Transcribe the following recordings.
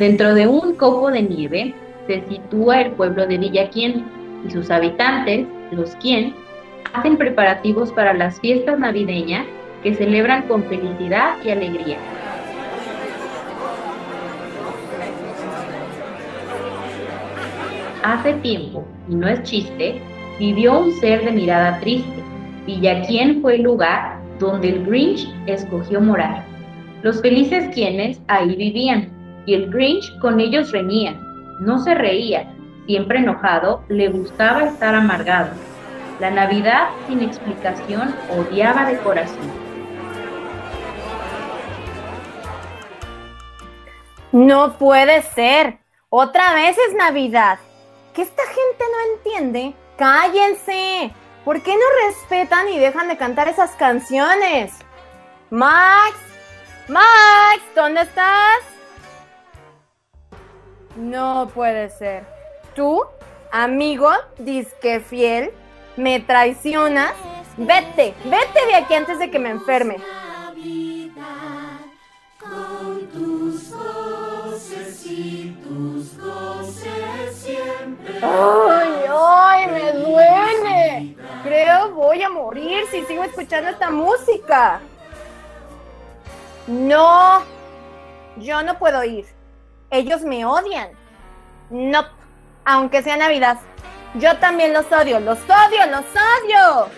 Dentro de un copo de nieve se sitúa el pueblo de Villaquien y sus habitantes, los quien, hacen preparativos para las fiestas navideñas que celebran con felicidad y alegría. Hace tiempo, y no es chiste, vivió un ser de mirada triste, Villaquien fue el lugar donde el Grinch escogió morar. Los felices quienes ahí vivían, y el Grinch con ellos reñía, no se reía, siempre enojado, le gustaba estar amargado. La Navidad, sin explicación, odiaba de corazón. No puede ser. Otra vez es Navidad. ¿Qué esta gente no entiende? Cállense. ¿Por qué no respetan y dejan de cantar esas canciones? Max, Max, ¿dónde estás? No puede ser. Tú, amigo, disque fiel, me traicionas. Vete, vete de aquí antes de que me enferme. ¡Ay, ay, me duele! Creo voy a morir si sigo escuchando esta música. No, yo no puedo ir. Ellos me odian. No, aunque sea Navidad. Yo también los odio, los odio, los odio.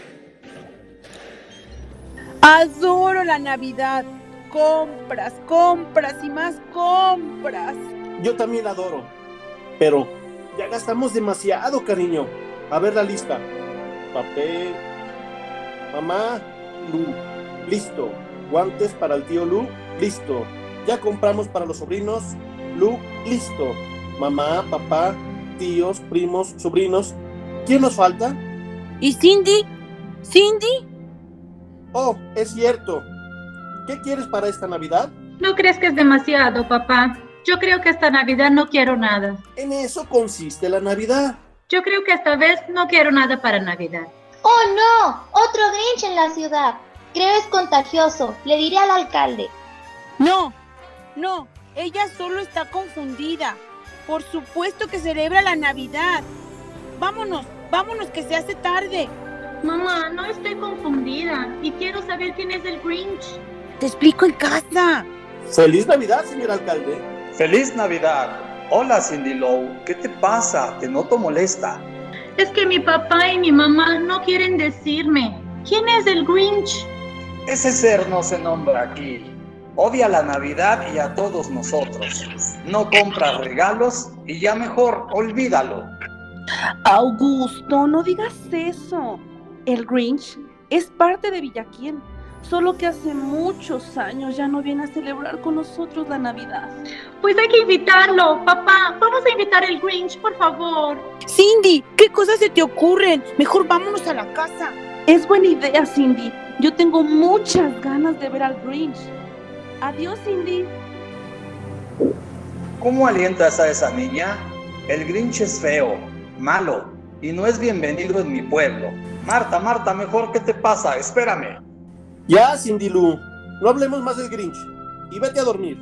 Adoro la Navidad. Compras, compras y más compras. Yo también la adoro. Pero ya gastamos demasiado, cariño. A ver la lista. Papel. Mamá, Lu. Listo. Guantes para el tío Lu. Listo. Ya compramos para los sobrinos. Lu, listo. Mamá, papá, tíos, primos, sobrinos. ¿Quién nos falta? ¿Y Cindy? ¿Cindy? Oh, es cierto. ¿Qué quieres para esta Navidad? ¿No crees que es demasiado, papá? Yo creo que esta Navidad no quiero nada. En eso consiste la Navidad. Yo creo que esta vez no quiero nada para Navidad. ¡Oh, no! Otro Grinch en la ciudad. Creo es contagioso. Le diré al alcalde. No, no. Ella solo está confundida. Por supuesto que celebra la Navidad. Vámonos, vámonos que se hace tarde. Mamá, no estoy confundida y quiero saber quién es el Grinch. Te explico en casa. ¡Feliz Navidad, señor alcalde! ¡Feliz Navidad! Hola, Cindy Lowe. ¿Qué te pasa? Te noto molesta. Es que mi papá y mi mamá no quieren decirme. ¿Quién es el Grinch? Ese ser no se nombra aquí. Odia la Navidad y a todos nosotros. No compra regalos y ya mejor olvídalo. Augusto, no digas eso. El Grinch es parte de Villaquien, solo que hace muchos años ya no viene a celebrar con nosotros la Navidad. Pues hay que invitarlo, papá. Vamos a invitar al Grinch, por favor. Cindy, ¿qué cosas se te ocurren? Mejor vámonos a la casa. Es buena idea, Cindy. Yo tengo muchas ganas de ver al Grinch. Adiós, Cindy. ¿Cómo alientas a esa niña? El Grinch es feo, malo y no es bienvenido en mi pueblo. Marta, Marta, mejor, ¿qué te pasa? Espérame. Ya, Cindy Lou. No hablemos más del Grinch. Y vete a dormir.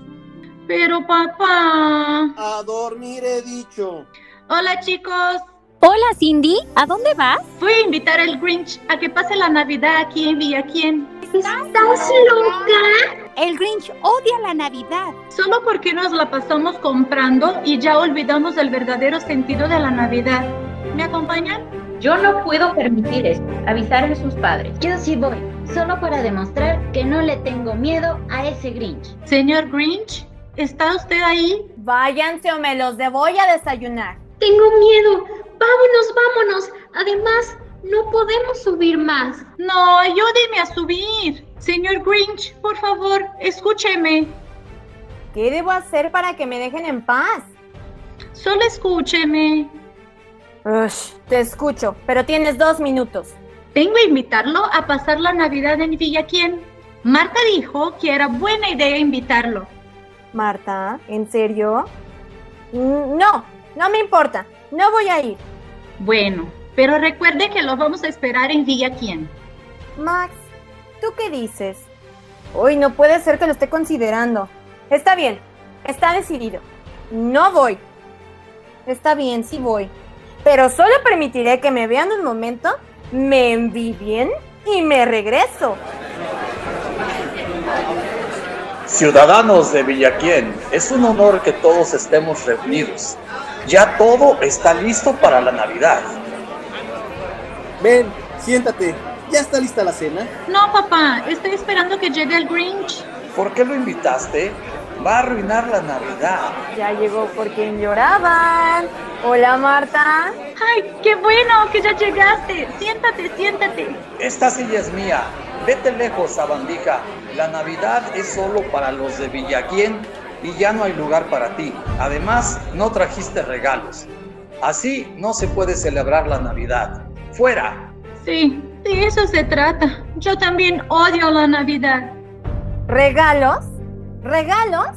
Pero papá. A dormir he dicho. Hola chicos. Hola Cindy, ¿a dónde vas? Voy a invitar al Grinch a que pase la Navidad aquí en Villaquien. ¿Estás loca? El Grinch odia la Navidad. Solo porque nos la pasamos comprando y ya olvidamos el verdadero sentido de la Navidad. ¿Me acompañan? Yo no puedo permitir esto. Avisar a sus padres. Yo sí voy, solo para demostrar que no le tengo miedo a ese Grinch. Señor Grinch, ¿está usted ahí? Váyanse o me los voy a desayunar. Tengo miedo. Vámonos, vámonos. Además, no podemos subir más. No, ayúdeme a subir. Señor Grinch, por favor, escúcheme. ¿Qué debo hacer para que me dejen en paz? Solo escúcheme. Ush, te escucho, pero tienes dos minutos. Vengo a invitarlo a pasar la Navidad en Villaquien. Marta dijo que era buena idea invitarlo. Marta, ¿en serio? Mm, No, no me importa. No voy a ir. Bueno, pero recuerde que lo vamos a esperar en Villaquien. Max, ¿tú qué dices? Uy, no puede ser que lo esté considerando. Está bien, está decidido. No voy. Está bien, sí voy. Pero solo permitiré que me vean un momento, me envidien y me regreso. Ciudadanos de Villaquién, es un honor que todos estemos reunidos. Ya todo está listo para la Navidad. Ven, siéntate. ¿Ya está lista la cena? No, papá, estoy esperando que llegue el Grinch. ¿Por qué lo invitaste? Va a arruinar la Navidad. Ya llegó por quien lloraban. Hola, Marta. ¡Ay, qué bueno que ya llegaste! Siéntate, siéntate. Esta silla es mía. Vete lejos, sabandija. La Navidad es solo para los de Villaquién y ya no hay lugar para ti. Además, no trajiste regalos. Así no se puede celebrar la Navidad. ¡Fuera! Sí, de eso se trata. Yo también odio la Navidad. ¿Regalos? ¿Regalos?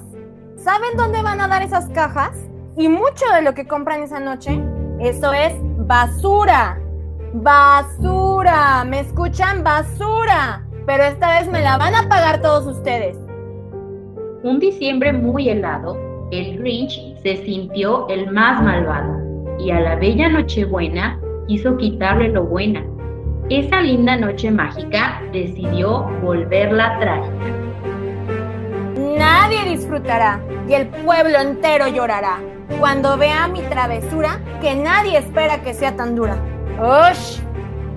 ¿Saben dónde van a dar esas cajas? Y mucho de lo que compran esa noche, eso es basura. Basura. ¿Me escuchan? Basura. Pero esta vez me la van a pagar todos ustedes. Un diciembre muy helado, el Grinch se sintió el más malvado y a la bella Nochebuena quiso quitarle lo buena. Esa linda noche mágica decidió volverla trágica. Nadie disfrutará y el pueblo entero llorará cuando vea mi travesura que nadie espera que sea tan dura. ¡Ush!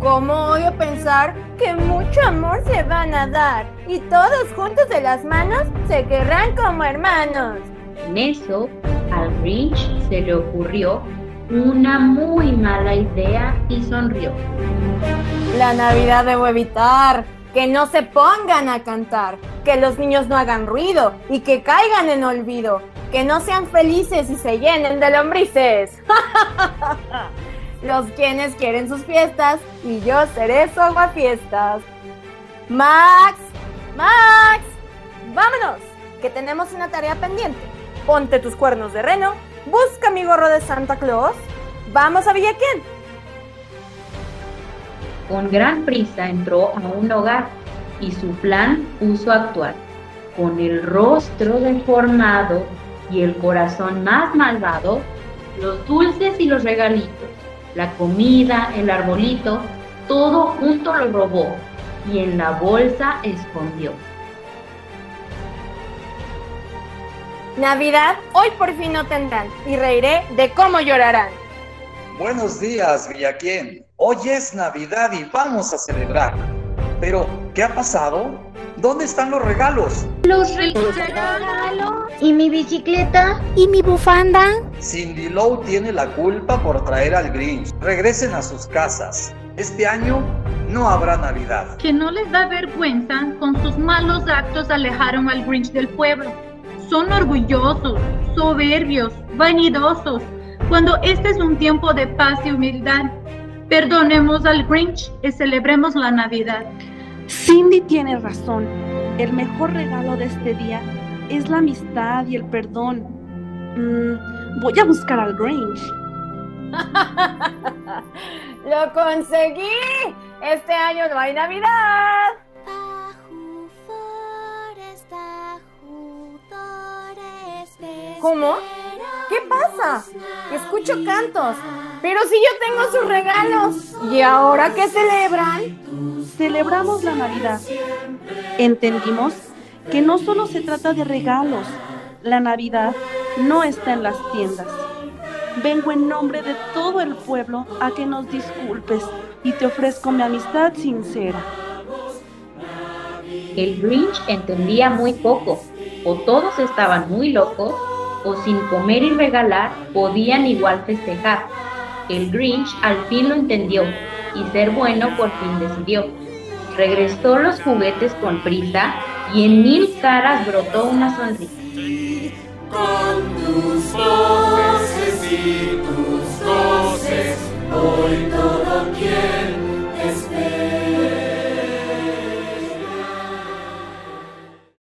¿Cómo odio pensar que mucho amor se van a dar y todos juntos de las manos se querrán como hermanos? En eso, al Grinch se le ocurrió una muy mala idea y sonrió. La Navidad debo evitar, que no se pongan a cantar, que los niños no hagan ruido y que caigan en olvido, que no sean felices y se llenen de lombrices. los quienes quieren sus fiestas y yo seré su aguafiestas. Max, Max, vámonos, que tenemos una tarea pendiente. Ponte tus cuernos de reno, busca mi gorro de Santa Claus, vamos a Villaquién. Con gran prisa entró a un hogar y su plan puso a actuar. Con el rostro deformado y el corazón más malvado, los dulces y los regalitos, la comida, el arbolito, todo junto lo robó y en la bolsa escondió. Navidad hoy por fin no tendrán y reiré de cómo llorarán. Buenos días, Villaquién. Hoy es Navidad y vamos a celebrar. Pero, ¿qué ha pasado? ¿Dónde están los regalos? Los regalos. ¿Y mi bicicleta? ¿Y mi bufanda? Cindy Lowe tiene la culpa por traer al Grinch. Regresen a sus casas. Este año no habrá Navidad. Que no les da vergüenza, con sus malos actos alejaron al Grinch del pueblo. Son orgullosos, soberbios, vanidosos, cuando este es un tiempo de paz y humildad. Perdonemos al Grinch y celebremos la Navidad. Cindy tiene razón. El mejor regalo de este día es la amistad y el perdón. Mm, voy a buscar al Grinch. ¡Lo conseguí! Este año no hay Navidad. ¿Cómo? ¿Qué pasa? Escucho cantos, pero si yo tengo sus regalos. ¿Y ahora qué celebran? Celebramos la Navidad. Entendimos que no solo se trata de regalos. La Navidad no está en las tiendas. Vengo en nombre de todo el pueblo a que nos disculpes y te ofrezco mi amistad sincera. El Grinch entendía muy poco, o todos estaban muy locos, o sin comer y regalar podían igual festejar. El Grinch al fin lo entendió y ser bueno por fin decidió. Regresó los juguetes con prisa y en mil caras brotó una sonrisa. Con tus voces y tus voces, hoy